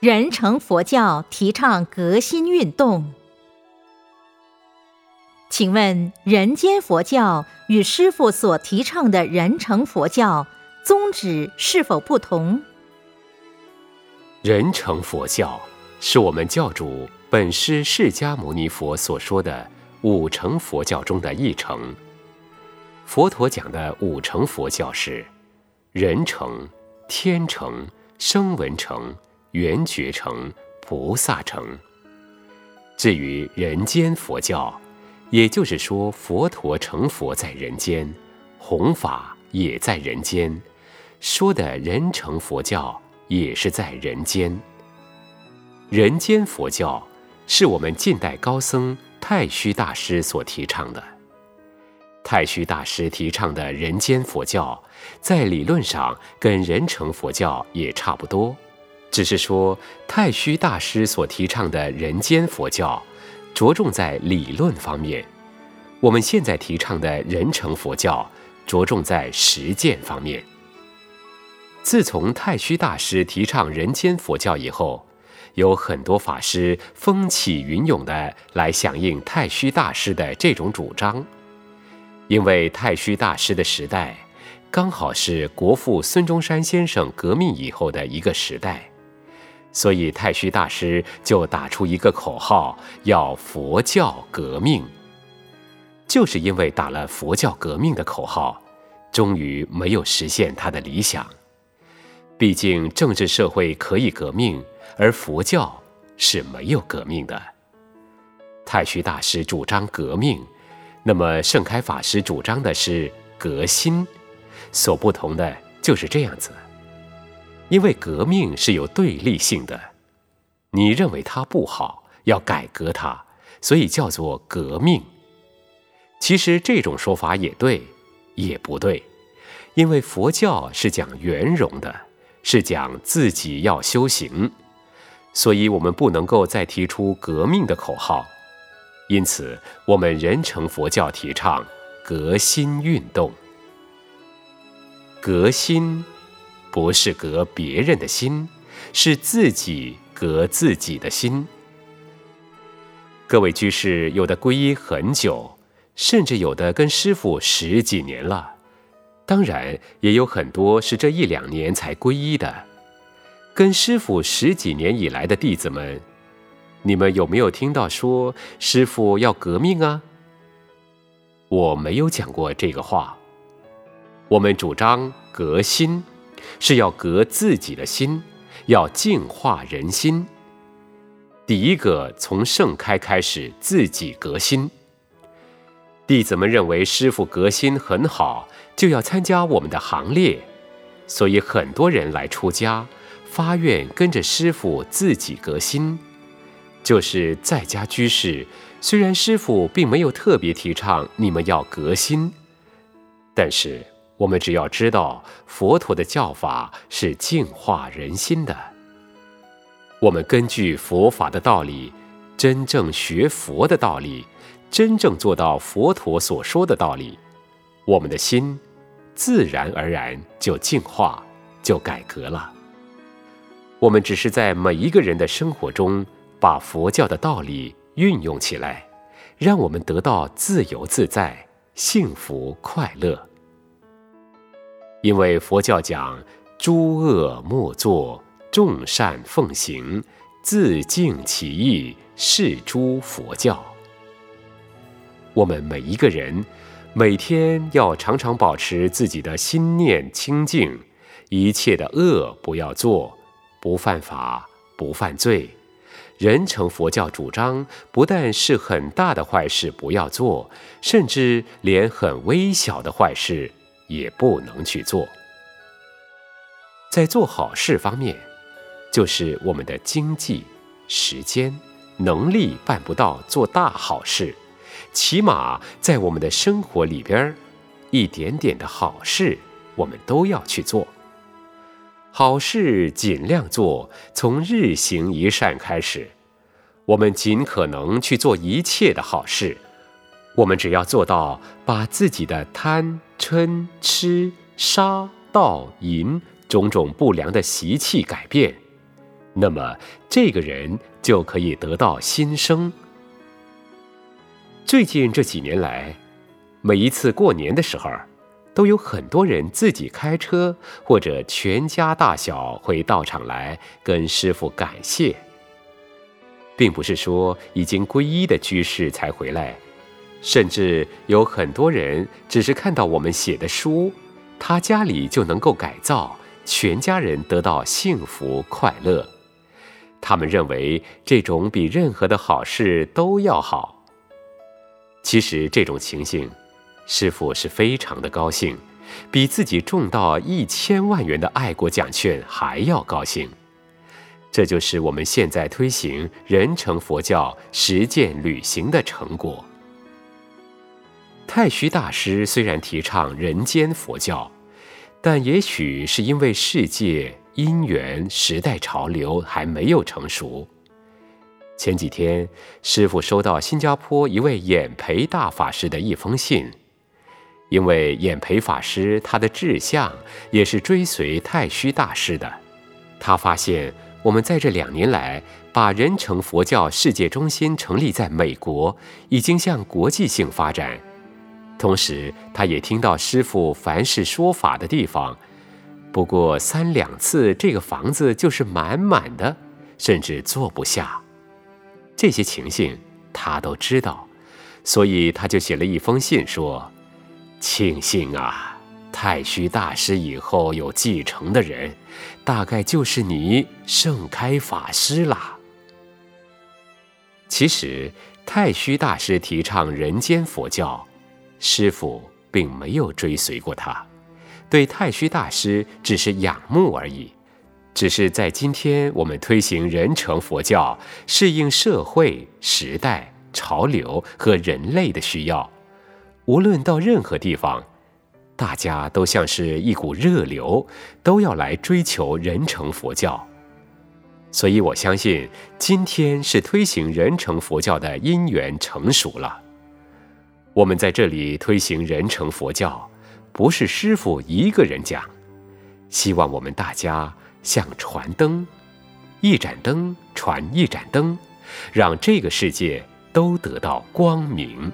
人成佛教提倡革新运动，请问人间佛教与师父所提倡的人成佛教宗旨是否不同？人成佛教是我们教主本师释迦牟尼佛所说的五成佛教中的一成。佛陀讲的五成佛教是人成、天成、声闻成。圆觉成菩萨成。至于人间佛教，也就是说佛陀成佛在人间，弘法也在人间，说的人成佛教也是在人间。人间佛教是我们近代高僧太虚大师所提倡的。太虚大师提倡的人间佛教，在理论上跟人成佛教也差不多。只是说，太虚大师所提倡的人间佛教，着重在理论方面；我们现在提倡的人成佛教，着重在实践方面。自从太虚大师提倡人间佛教以后，有很多法师风起云涌的来响应太虚大师的这种主张，因为太虚大师的时代，刚好是国父孙中山先生革命以后的一个时代。所以太虚大师就打出一个口号，要佛教革命。就是因为打了佛教革命的口号，终于没有实现他的理想。毕竟政治社会可以革命，而佛教是没有革命的。太虚大师主张革命，那么盛开法师主张的是革新，所不同的就是这样子。因为革命是有对立性的，你认为它不好，要改革它，所以叫做革命。其实这种说法也对，也不对，因为佛教是讲圆融的，是讲自己要修行，所以我们不能够再提出革命的口号。因此，我们人成佛教提倡革新运动，革新。不是革别人的心，是自己革自己的心。各位居士，有的皈依很久，甚至有的跟师傅十几年了，当然也有很多是这一两年才皈依的。跟师傅十几年以来的弟子们，你们有没有听到说师傅要革命啊？我没有讲过这个话。我们主张革新。是要革自己的心，要净化人心。第一个从盛开开始，自己革新。弟子们认为师傅革新很好，就要参加我们的行列，所以很多人来出家，发愿跟着师傅自己革新。就是在家居士，虽然师傅并没有特别提倡你们要革新，但是。我们只要知道佛陀的教法是净化人心的，我们根据佛法的道理，真正学佛的道理，真正做到佛陀所说的道理，我们的心自然而然就净化，就改革了。我们只是在每一个人的生活中，把佛教的道理运用起来，让我们得到自由自在、幸福快乐。因为佛教讲诸恶莫作，众善奉行，自净其意，是诸佛教。我们每一个人每天要常常保持自己的心念清净，一切的恶不要做，不犯法，不犯罪。人成佛教主张，不但是很大的坏事不要做，甚至连很微小的坏事。也不能去做。在做好事方面，就是我们的经济、时间、能力办不到做大好事，起码在我们的生活里边，一点点的好事，我们都要去做。好事尽量做，从日行一善开始，我们尽可能去做一切的好事。我们只要做到把自己的贪嗔痴杀盗淫种种不良的习气改变，那么这个人就可以得到新生。最近这几年来，每一次过年的时候，都有很多人自己开车或者全家大小会到场来跟师傅感谢，并不是说已经皈依的居士才回来，甚至有很多人只是看到我们写的书，他家里就能够改造。全家人得到幸福快乐，他们认为这种比任何的好事都要好。其实这种情形，师傅是非常的高兴，比自己中到一千万元的爱国奖券还要高兴。这就是我们现在推行人成佛教实践旅行的成果。太虚大师虽然提倡人间佛教。但也许是因为世界因缘、时代潮流还没有成熟。前几天，师傅收到新加坡一位演培大法师的一封信，因为演培法师他的志向也是追随太虚大师的。他发现我们在这两年来把人成佛教世界中心成立在美国，已经向国际性发展。同时，他也听到师傅凡是说法的地方，不过三两次，这个房子就是满满的，甚至坐不下。这些情形他都知道，所以他就写了一封信说：“庆幸啊，太虚大师以后有继承的人，大概就是你盛开法师啦。”其实，太虚大师提倡人间佛教。师傅并没有追随过他，对太虚大师只是仰慕而已。只是在今天，我们推行人成佛教，适应社会、时代、潮流和人类的需要。无论到任何地方，大家都像是一股热流，都要来追求人成佛教。所以我相信，今天是推行人成佛教的因缘成熟了。我们在这里推行人成佛教，不是师傅一个人讲，希望我们大家像传灯，一盏灯传一盏灯，让这个世界都得到光明。